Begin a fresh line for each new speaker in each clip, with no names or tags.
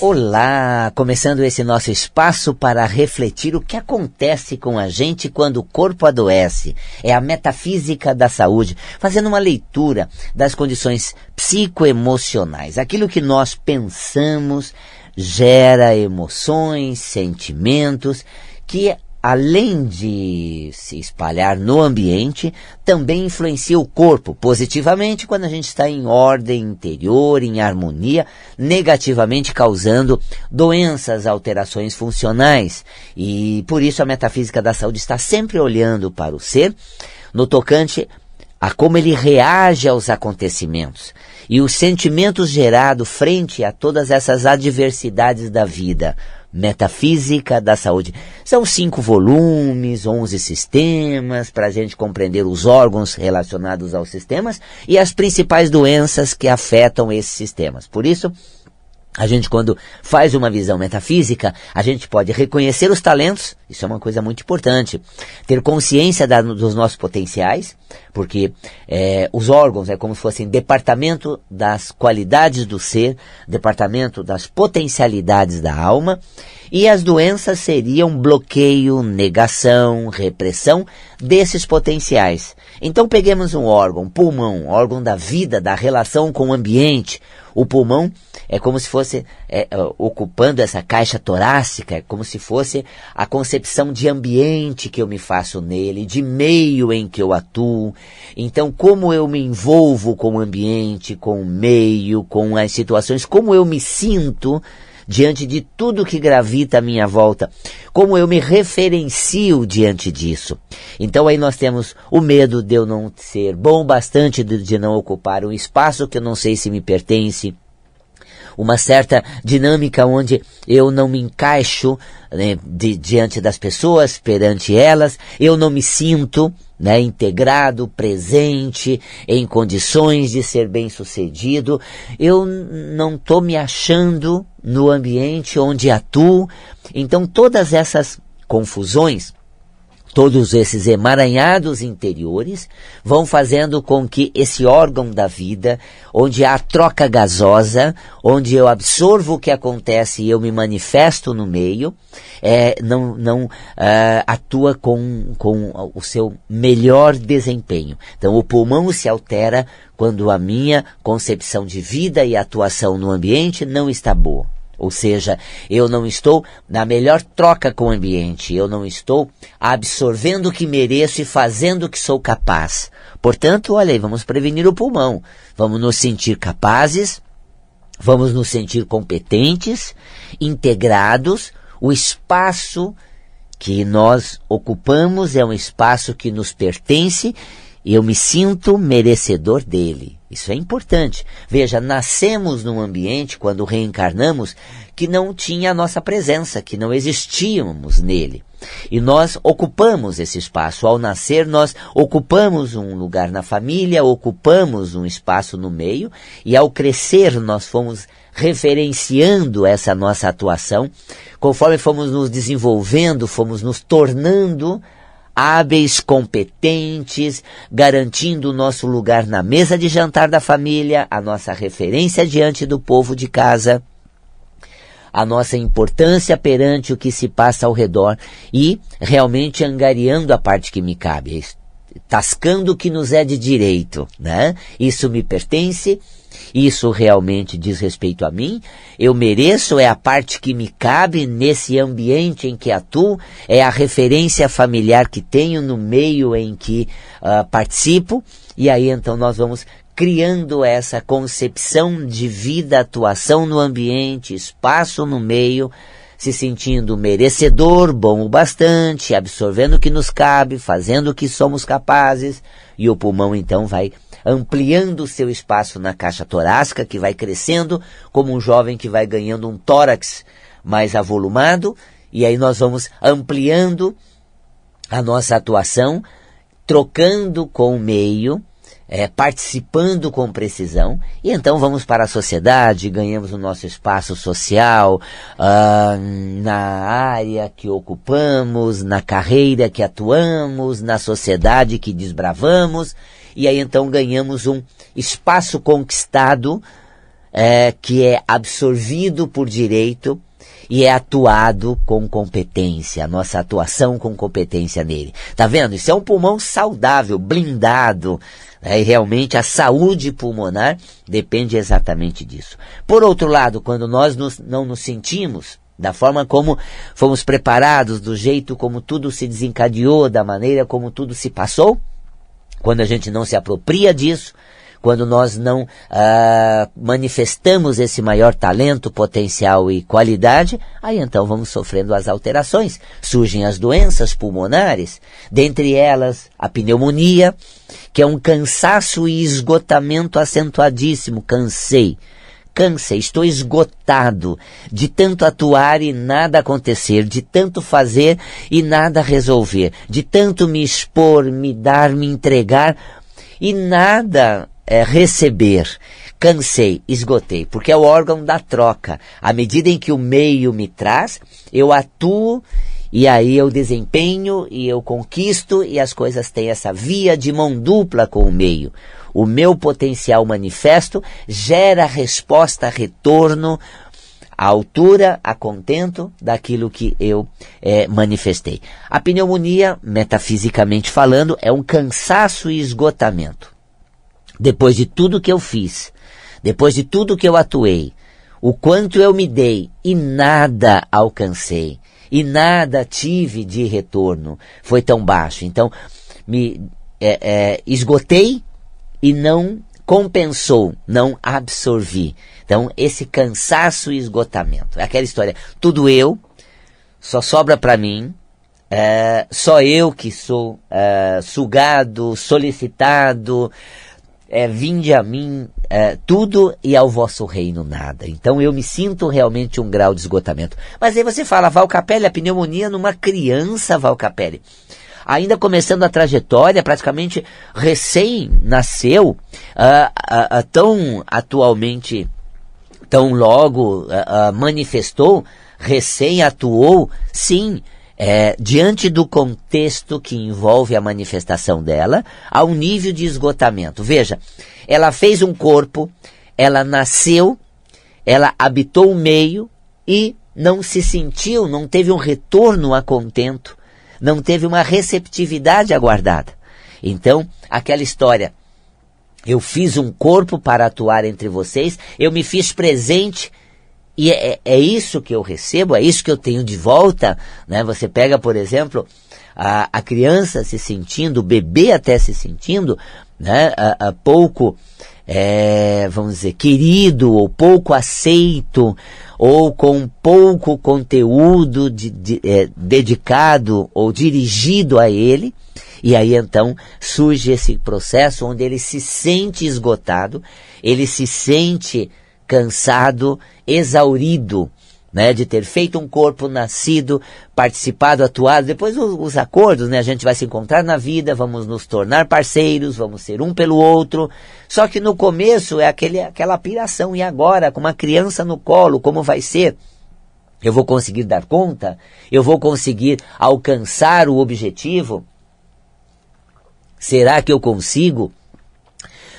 Olá, começando esse nosso espaço para refletir o que acontece com a gente quando o corpo adoece. É a metafísica da saúde, fazendo uma leitura das condições psicoemocionais. Aquilo que nós pensamos gera emoções, sentimentos que além de se espalhar no ambiente, também influencia o corpo positivamente quando a gente está em ordem interior, em harmonia, negativamente causando doenças, alterações funcionais. E por isso a metafísica da saúde está sempre olhando para o ser no tocante a como ele reage aos acontecimentos e os sentimentos gerados frente a todas essas adversidades da vida Metafísica da Saúde. São cinco volumes, onze sistemas, para a gente compreender os órgãos relacionados aos sistemas e as principais doenças que afetam esses sistemas. Por isso, a gente, quando faz uma visão metafísica, a gente pode reconhecer os talentos, isso é uma coisa muito importante. Ter consciência da, dos nossos potenciais, porque é, os órgãos é como se fossem departamento das qualidades do ser, departamento das potencialidades da alma, e as doenças seriam bloqueio, negação, repressão desses potenciais. Então peguemos um órgão, pulmão, órgão da vida, da relação com o ambiente. O pulmão é como se fosse é, é, ocupando essa caixa torácica, é como se fosse a concepção de ambiente que eu me faço nele, de meio em que eu atuo. Então, como eu me envolvo com o ambiente, com o meio, com as situações, como eu me sinto diante de tudo que gravita à minha volta, como eu me referencio diante disso. Então aí nós temos o medo de eu não ser bom bastante, de, de não ocupar um espaço que eu não sei se me pertence, uma certa dinâmica onde eu não me encaixo né, de, diante das pessoas, perante elas, eu não me sinto né, integrado, presente, em condições de ser bem sucedido, eu não estou me achando no ambiente onde atuo. Então todas essas confusões Todos esses emaranhados interiores vão fazendo com que esse órgão da vida, onde há troca gasosa, onde eu absorvo o que acontece e eu me manifesto no meio, é, não, não uh, atua com, com o seu melhor desempenho. Então o pulmão se altera quando a minha concepção de vida e atuação no ambiente não está boa. Ou seja, eu não estou na melhor troca com o ambiente, eu não estou absorvendo o que mereço e fazendo o que sou capaz. Portanto, olha aí, vamos prevenir o pulmão. Vamos nos sentir capazes, vamos nos sentir competentes, integrados. O espaço que nós ocupamos é um espaço que nos pertence e eu me sinto merecedor dele. Isso é importante. Veja, nascemos num ambiente, quando reencarnamos, que não tinha a nossa presença, que não existíamos nele. E nós ocupamos esse espaço. Ao nascer, nós ocupamos um lugar na família, ocupamos um espaço no meio, e ao crescer, nós fomos referenciando essa nossa atuação. Conforme fomos nos desenvolvendo, fomos nos tornando hábeis, competentes, garantindo o nosso lugar na mesa de jantar da família, a nossa referência diante do povo de casa, a nossa importância perante o que se passa ao redor e realmente angariando a parte que me cabe, tascando o que nos é de direito, né? Isso me pertence, isso realmente diz respeito a mim, eu mereço, é a parte que me cabe nesse ambiente em que atuo, é a referência familiar que tenho no meio em que uh, participo, e aí então nós vamos criando essa concepção de vida, atuação no ambiente, espaço no meio, se sentindo merecedor, bom o bastante, absorvendo o que nos cabe, fazendo o que somos capazes, e o pulmão então vai ampliando o seu espaço na caixa torácica, que vai crescendo, como um jovem que vai ganhando um tórax mais avolumado, e aí nós vamos ampliando a nossa atuação, trocando com o meio, é, participando com precisão, e então vamos para a sociedade, ganhamos o nosso espaço social, na área que ocupamos, na carreira que atuamos, na sociedade que desbravamos, e aí então ganhamos um espaço conquistado é, que é absorvido por direito e é atuado com competência, nossa atuação com competência nele. Tá vendo? Isso é um pulmão saudável, blindado. Né? E realmente a saúde pulmonar depende exatamente disso. Por outro lado, quando nós nos, não nos sentimos da forma como fomos preparados, do jeito como tudo se desencadeou, da maneira como tudo se passou, quando a gente não se apropria disso, quando nós não ah, manifestamos esse maior talento, potencial e qualidade, aí então vamos sofrendo as alterações. Surgem as doenças pulmonares, dentre elas a pneumonia, que é um cansaço e esgotamento acentuadíssimo, cansei cansei, estou esgotado de tanto atuar e nada acontecer, de tanto fazer e nada resolver, de tanto me expor, me dar, me entregar e nada é, receber. Cansei, esgotei, porque é o órgão da troca. À medida em que o meio me traz, eu atuo e aí eu desempenho e eu conquisto e as coisas têm essa via de mão dupla com o meio o meu potencial manifesto gera resposta, retorno, à altura, a contento daquilo que eu é, manifestei. A pneumonia, metafisicamente falando, é um cansaço e esgotamento. Depois de tudo que eu fiz, depois de tudo que eu atuei, o quanto eu me dei e nada alcancei, e nada tive de retorno, foi tão baixo. Então, me é, é, esgotei e não compensou, não absorvi. Então, esse cansaço e esgotamento. É aquela história, tudo eu, só sobra para mim, é, só eu que sou é, sugado, solicitado, é, vinde a mim é, tudo e ao vosso reino nada. Então eu me sinto realmente um grau de esgotamento. Mas aí você fala, Valcapelli, a pneumonia numa criança, Valcapelli ainda começando a trajetória, praticamente recém-nasceu, uh, uh, uh, tão atualmente, tão logo manifestou, recém-atuou, sim, é, diante do contexto que envolve a manifestação dela, a um nível de esgotamento. Veja, ela fez um corpo, ela nasceu, ela habitou o meio e não se sentiu, não teve um retorno a contento, não teve uma receptividade aguardada. Então, aquela história, eu fiz um corpo para atuar entre vocês, eu me fiz presente e é, é, é, isso que eu recebo, é isso que eu tenho de volta. Né? Você pega, por exemplo, a, a criança se sentindo, o bebê até se sentindo, né? a, a pouco, é, vamos dizer, querido ou pouco aceito, ou com pouco conteúdo de, de, é, dedicado ou dirigido a ele. E aí então surge esse processo onde ele se sente esgotado, ele se sente cansado, exaurido, né, de ter feito um corpo nascido, participado, atuado. Depois os, os, acordos, né, a gente vai se encontrar na vida, vamos nos tornar parceiros, vamos ser um pelo outro. Só que no começo é aquele, aquela piração. E agora, com uma criança no colo, como vai ser? Eu vou conseguir dar conta? Eu vou conseguir alcançar o objetivo? Será que eu consigo?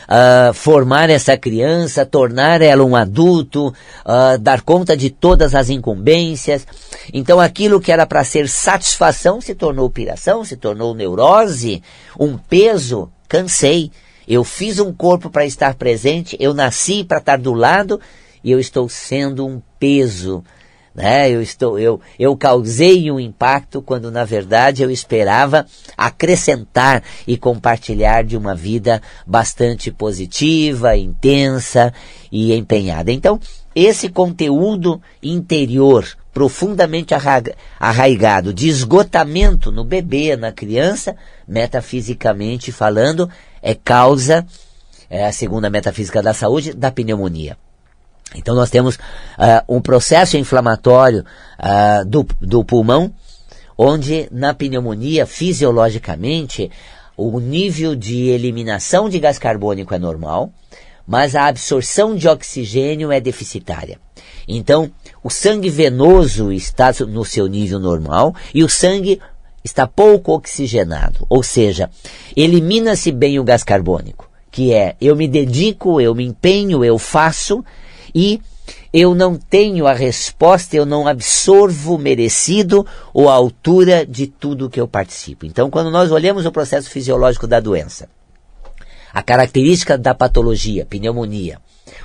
Uh, formar essa criança, tornar ela um adulto, uh, dar conta de todas as incumbências. Então aquilo que era para ser satisfação se tornou piração, se tornou neurose, um peso. Cansei. Eu fiz um corpo para estar presente, eu nasci para estar do lado e eu estou sendo um peso né? Eu estou, eu, eu causei um impacto quando na verdade eu esperava acrescentar e compartilhar de uma vida bastante positiva, intensa e empenhada. Então, esse conteúdo interior profundamente arraigado de esgotamento no bebê, na criança, metafisicamente falando, é causa, é a segunda metafísica da saúde, da pneumonia. Então nós temos uh, um processo inflamatório uh, do, do pulmão, onde na pneumonia, fisiologicamente, o nível de eliminação de gás carbônico é normal, mas a absorção de oxigênio é deficitária. Então, o sangue venoso está no seu nível normal e o sangue está pouco oxigenado, ou seja, elimina-se bem o gás carbônico, que é eu me dedico, eu me empenho, eu faço, e eu não tenho a resposta, eu não absorvo merecido ou a altura de tudo que eu participo. Então, quando nós olhamos o processo fisiológico da doença, a característica da patologia, pneumonia,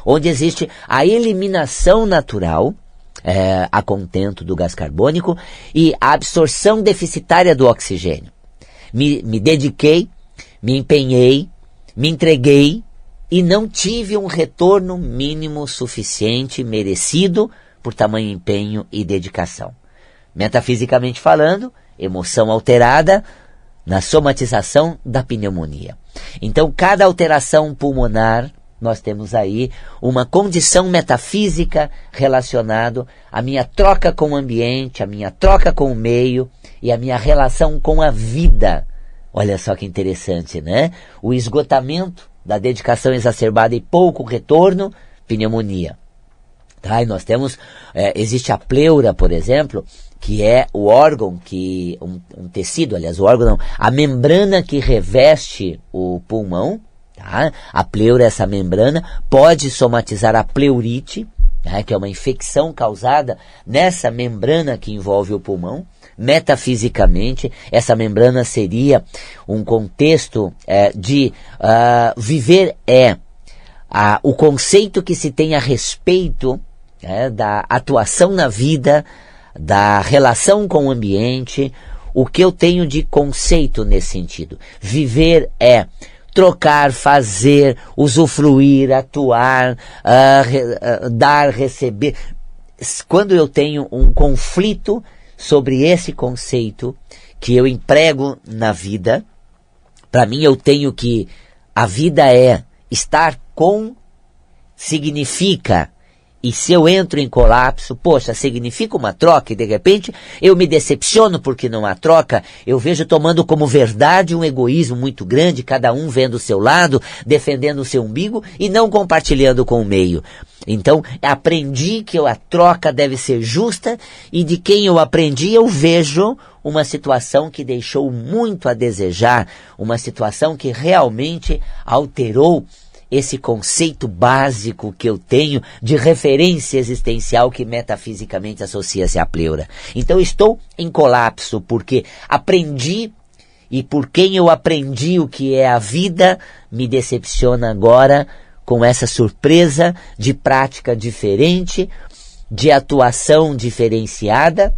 onde existe a eliminação natural é, a contento do gás carbônico e a absorção deficitária do oxigênio. Me, me dediquei, me empenhei, me entreguei e não tive um retorno mínimo suficiente merecido por tamanho empenho e dedicação. Metafisicamente falando, emoção alterada na somatização da pneumonia. Então, cada alteração pulmonar nós temos aí uma condição metafísica relacionado à minha troca com o ambiente, a minha troca com o meio e a minha relação com a vida. Olha só que interessante, né? O esgotamento da dedicação exacerbada e pouco retorno, pneumonia. Tá? E nós temos, é, existe a pleura, por exemplo, que é o órgão que, um, um tecido, aliás, o órgão não, a membrana que reveste o pulmão, Tá? A pleura, essa membrana, pode somatizar a pleurite, né, que é uma infecção causada nessa membrana que envolve o pulmão. Metafisicamente, essa membrana seria um contexto é, de uh, viver é o conceito que se tem a respeito é, da atuação na vida, da relação com o ambiente, o que eu tenho de conceito nesse sentido. Viver é trocar, fazer, usufruir, atuar, uh, re, uh, dar, receber. Quando eu tenho um conflito sobre esse conceito que eu emprego na vida, para mim eu tenho que a vida é estar com significa e se eu entro em colapso, poxa, significa uma troca e de repente eu me decepciono porque não há troca, eu vejo tomando como verdade um egoísmo muito grande, cada um vendo o seu lado, defendendo o seu umbigo e não compartilhando com o meio. Então, aprendi que a troca deve ser justa e de quem eu aprendi eu vejo uma situação que deixou muito a desejar, uma situação que realmente alterou esse conceito básico que eu tenho de referência existencial que metafisicamente associa-se à pleura. Então estou em colapso porque aprendi e por quem eu aprendi o que é a vida me decepciona agora com essa surpresa de prática diferente, de atuação diferenciada.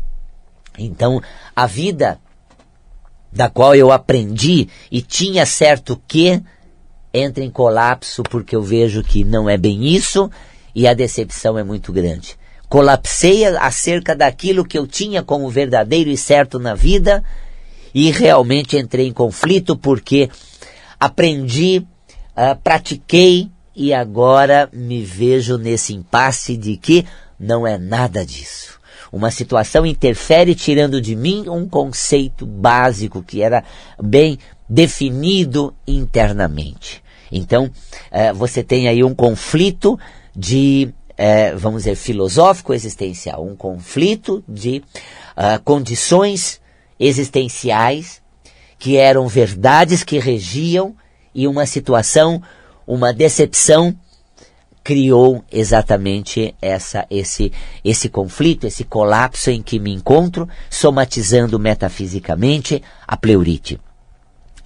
Então, a vida da qual eu aprendi e tinha certo que entra em colapso porque eu vejo que não é bem isso e a decepção é muito grande. Colapsei acerca daquilo que eu tinha como verdadeiro e certo na vida e realmente entrei em conflito porque aprendi, uh, pratiquei e agora me vejo nesse impasse de que não é nada disso. Uma situação interfere tirando de mim um conceito básico que era bem definido internamente. Então, é, você tem aí um conflito de, é, vamos dizer, filosófico existencial, um conflito de uh, condições existenciais que eram verdades que regiam e uma situação, uma decepção criou exatamente essa, esse, esse conflito, esse colapso em que me encontro, somatizando metafisicamente a pleurite.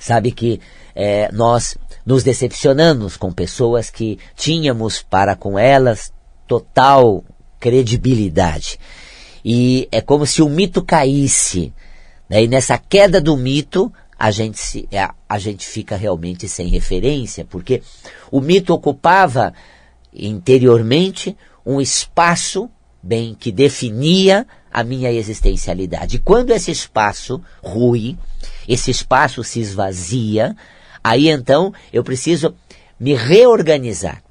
Sabe que é, nós nos decepcionamos com pessoas que tínhamos para com elas total credibilidade. E é como se o mito caísse. Né? E nessa queda do mito, a gente, se, a, é, a gente fica realmente sem referência, porque o mito ocupava interiormente um espaço bem que definia a minha existencialidade. Quando esse espaço rui, esse espaço se esvazia, Aí então eu preciso me reorganizar.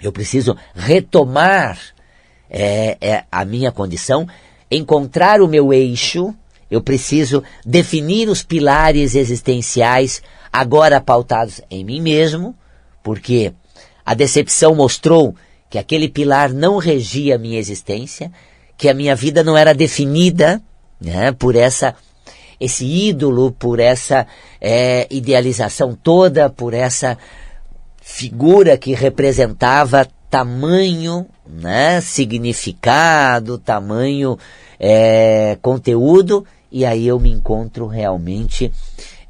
Eu preciso retomar é, é, a minha condição, encontrar o meu eixo. Eu preciso definir os pilares existenciais agora pautados em mim mesmo, porque a decepção mostrou que aquele pilar não regia a minha existência, que a minha vida não era definida né, por essa esse ídolo, por essa é, idealização toda, por essa figura que representava tamanho né, significado, tamanho é, conteúdo, e aí eu me encontro realmente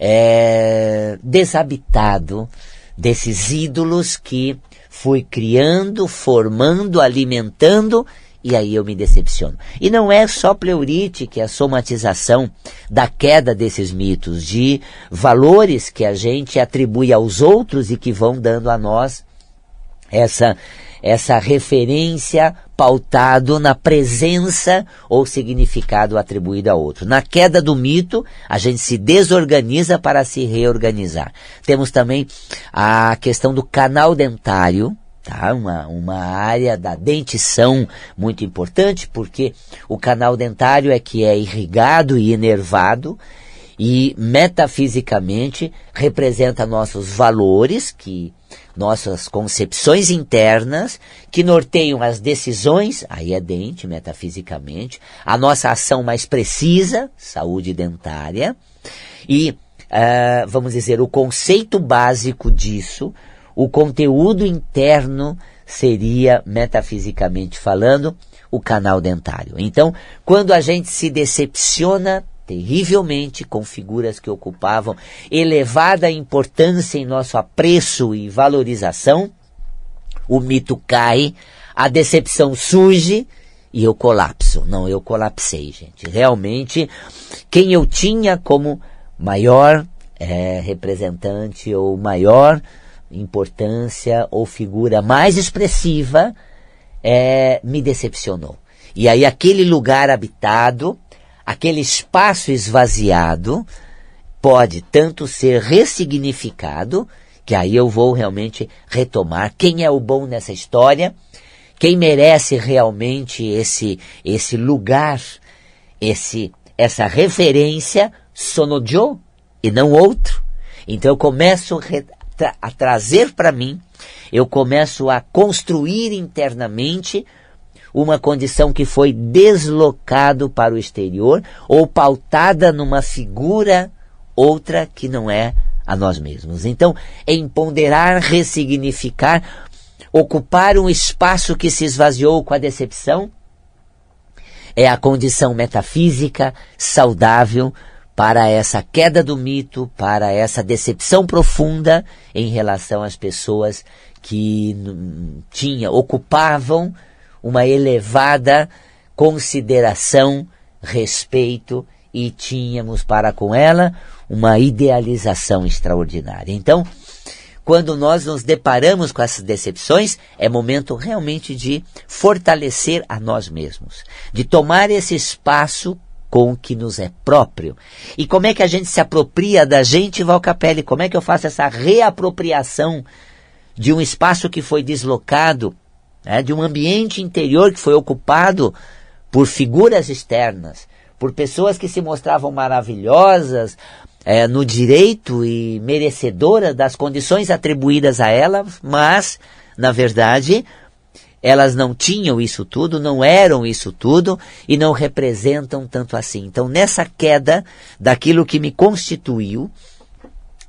é, desabitado desses ídolos que fui criando, formando, alimentando, e aí eu me decepciono. E não é só pleurite que é a somatização da queda desses mitos, de valores que a gente atribui aos outros e que vão dando a nós essa essa referência pautado na presença ou significado atribuído a outro. Na queda do mito, a gente se desorganiza para se reorganizar. Temos também a questão do canal dentário, tá? Uma, uma área da dentição muito importante, porque o canal dentário é que é irrigado e enervado, e metafisicamente representa nossos valores, que nossas concepções internas que norteiam as decisões, aí é dente metafisicamente, a nossa ação mais precisa, saúde dentária, e uh, vamos dizer o conceito básico disso, o conteúdo interno seria metafisicamente falando o canal dentário. Então, quando a gente se decepciona terrivelmente com figuras que ocupavam elevada importância em nosso apreço e valorização, o mito cai, a decepção surge e eu colapso. Não, eu colapsei, gente. Realmente, quem eu tinha como maior é, representante ou maior importância ou figura mais expressiva é, me decepcionou. E aí aquele lugar habitado aquele espaço esvaziado pode tanto ser ressignificado, que aí eu vou realmente retomar quem é o bom nessa história, quem merece realmente esse esse lugar, esse essa referência sonojo e não outro. Então eu começo a trazer para mim, eu começo a construir internamente uma condição que foi deslocado para o exterior ou pautada numa figura outra que não é a nós mesmos. Então, empoderar, ressignificar, ocupar um espaço que se esvaziou com a decepção é a condição metafísica saudável para essa queda do mito, para essa decepção profunda em relação às pessoas que tinha, ocupavam uma elevada consideração, respeito e tínhamos para com ela uma idealização extraordinária. Então, quando nós nos deparamos com essas decepções, é momento realmente de fortalecer a nós mesmos, de tomar esse espaço com o que nos é próprio. E como é que a gente se apropria da gente, Valcapelli? Como é que eu faço essa reapropriação de um espaço que foi deslocado né, de um ambiente interior que foi ocupado por figuras externas, por pessoas que se mostravam maravilhosas é, no direito e merecedoras das condições atribuídas a elas, mas, na verdade, elas não tinham isso tudo, não eram isso tudo e não representam tanto assim. Então, nessa queda daquilo que me constituiu,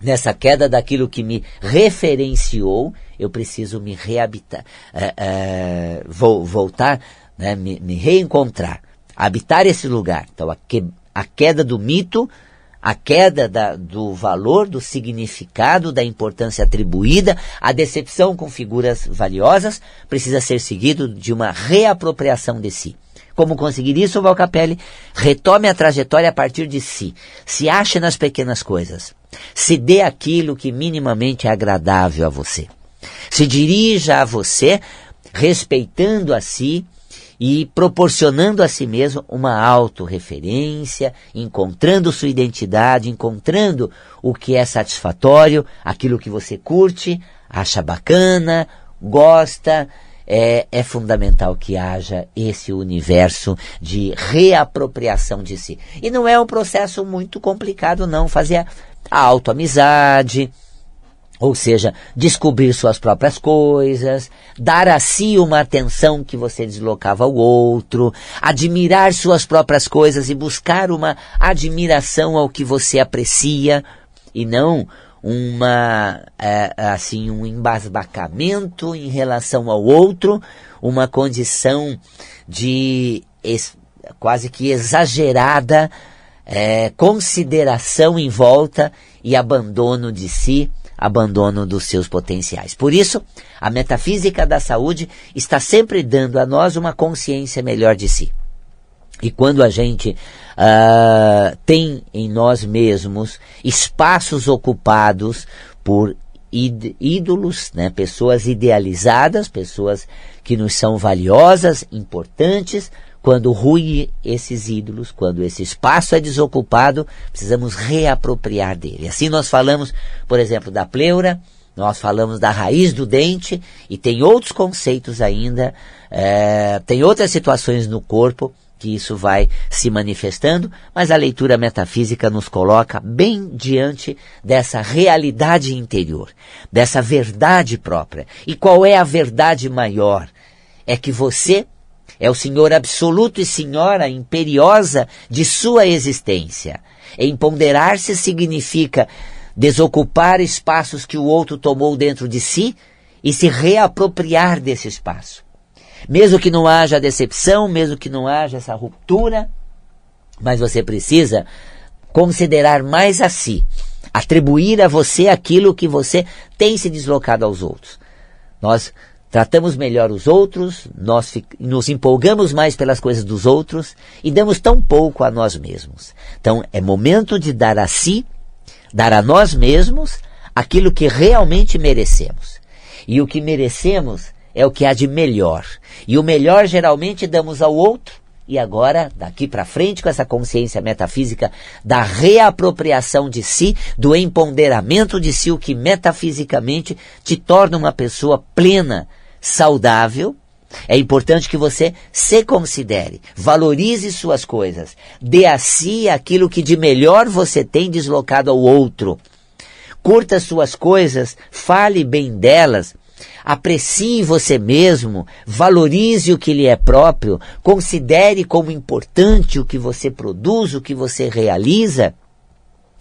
nessa queda daquilo que me referenciou, eu preciso me reabitar, é, é, vou, voltar, né, me, me, reencontrar, habitar esse lugar. Então, a, que, a queda do mito, a queda da, do valor, do significado, da importância atribuída, a decepção com figuras valiosas, precisa ser seguido de uma reapropriação de si. Como conseguir isso, Valcapelli? Retome a trajetória a partir de si. Se ache nas pequenas coisas. Se dê aquilo que minimamente é agradável a você. Se dirija a você respeitando a si e proporcionando a si mesmo uma autorreferência, encontrando sua identidade, encontrando o que é satisfatório, aquilo que você curte, acha bacana, gosta, é, é fundamental que haja esse universo de reapropriação de si. E não é um processo muito complicado, não. Fazer a autoamizade, ou seja, descobrir suas próprias coisas, dar a si uma atenção que você deslocava ao outro, admirar suas próprias coisas e buscar uma admiração ao que você aprecia, e não uma é, assim um embasbacamento em relação ao outro, uma condição de quase que exagerada é, consideração em volta e abandono de si, abandono dos seus potenciais. Por isso, a metafísica da saúde está sempre dando a nós uma consciência melhor de si. E quando a gente uh, tem em nós mesmos espaços ocupados por ídolos, né? pessoas idealizadas, pessoas que nos são valiosas, importantes, quando ruem esses ídolos, quando esse espaço é desocupado, precisamos reapropriar dele. Assim nós falamos, por exemplo, da pleura, nós falamos da raiz do dente e tem outros conceitos ainda, é, tem outras situações no corpo que isso vai se manifestando, mas a leitura metafísica nos coloca bem diante dessa realidade interior, dessa verdade própria. E qual é a verdade maior? É que você é o Senhor absoluto e Senhora imperiosa de sua existência. Empoderar-se significa desocupar espaços que o outro tomou dentro de si e se reapropriar desse espaço. Mesmo que não haja decepção, mesmo que não haja essa ruptura, mas você precisa considerar mais a si, atribuir a você aquilo que você tem se deslocado aos outros. Nós tratamos melhor os outros, nós nos empolgamos mais pelas coisas dos outros e damos tão pouco a nós mesmos. Então é momento de dar a si, dar a nós mesmos aquilo que realmente merecemos. E o que merecemos é o que há de melhor. E o melhor geralmente damos ao outro. E agora, daqui para frente, com essa consciência metafísica da reapropriação de si, do empoderamento de si, o que metafisicamente te torna uma pessoa plena, saudável, é importante que você se considere, valorize suas coisas, dê a si aquilo que de melhor você tem deslocado ao outro. Curta suas coisas, fale bem delas, aprecie você mesmo, valorize o que lhe é próprio, considere como importante o que você produz, o que você realiza.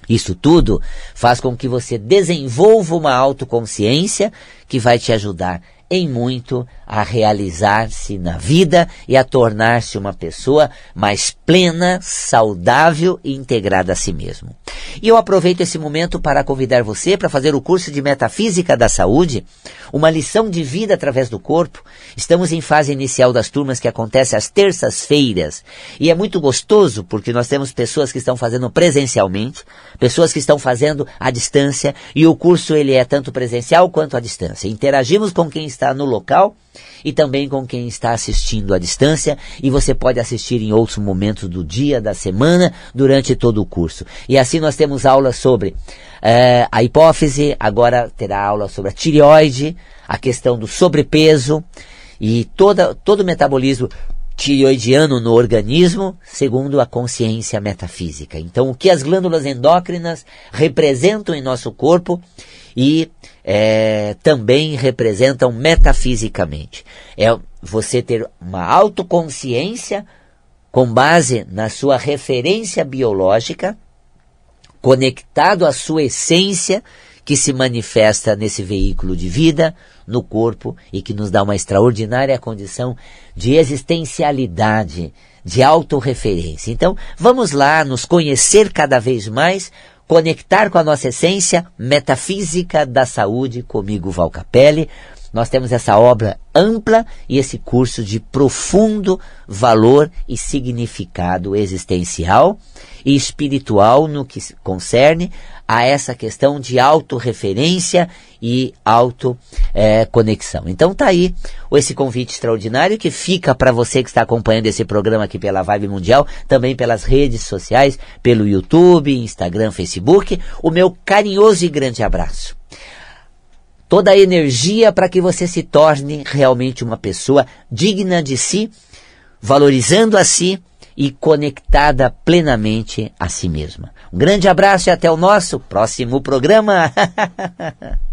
Isso tudo faz com que você desenvolva uma autoconsciência que vai te ajudar em muito a realizar-se na vida e a tornar-se uma pessoa mais plena, saudável e integrada a si mesmo. E eu aproveito esse momento para convidar você para fazer o curso de Metafísica da Saúde, uma lição de vida através do corpo. Estamos em fase inicial das turmas que acontece às terças-feiras e é muito gostoso porque nós temos pessoas que estão fazendo presencialmente, pessoas que estão fazendo à distância e o curso ele é tanto presencial quanto à distância. Interagimos com quem está no local e também com quem está assistindo à distância e você pode assistir em outros momentos do dia, da semana, durante todo o curso. E assim nós temos aulas sobre é, a hipófise, agora terá aula sobre a tireoide, a questão do sobrepeso e toda, todo o metabolismo tireoidiano no organismo, segundo a consciência metafísica. Então, o que as glândulas endócrinas representam em nosso corpo e é, também representam metafisicamente. É você ter uma autoconsciência com base na sua referência biológica, conectado à sua essência que se manifesta nesse veículo de vida, no corpo e que nos dá uma extraordinária condição de existencialidade, de autorreferência. Então, vamos lá nos conhecer cada vez mais conectar com a nossa essência metafísica da saúde comigo, Val Capelli. Nós temos essa obra ampla e esse curso de profundo valor e significado existencial e espiritual no que concerne a essa questão de autorreferência e autoconexão. É, então tá aí esse convite extraordinário que fica para você que está acompanhando esse programa aqui pela Vibe Mundial, também pelas redes sociais, pelo YouTube, Instagram, Facebook, o meu carinhoso e grande abraço. Toda a energia para que você se torne realmente uma pessoa digna de si, valorizando a si e conectada plenamente a si mesma. Um grande abraço e até o nosso próximo programa.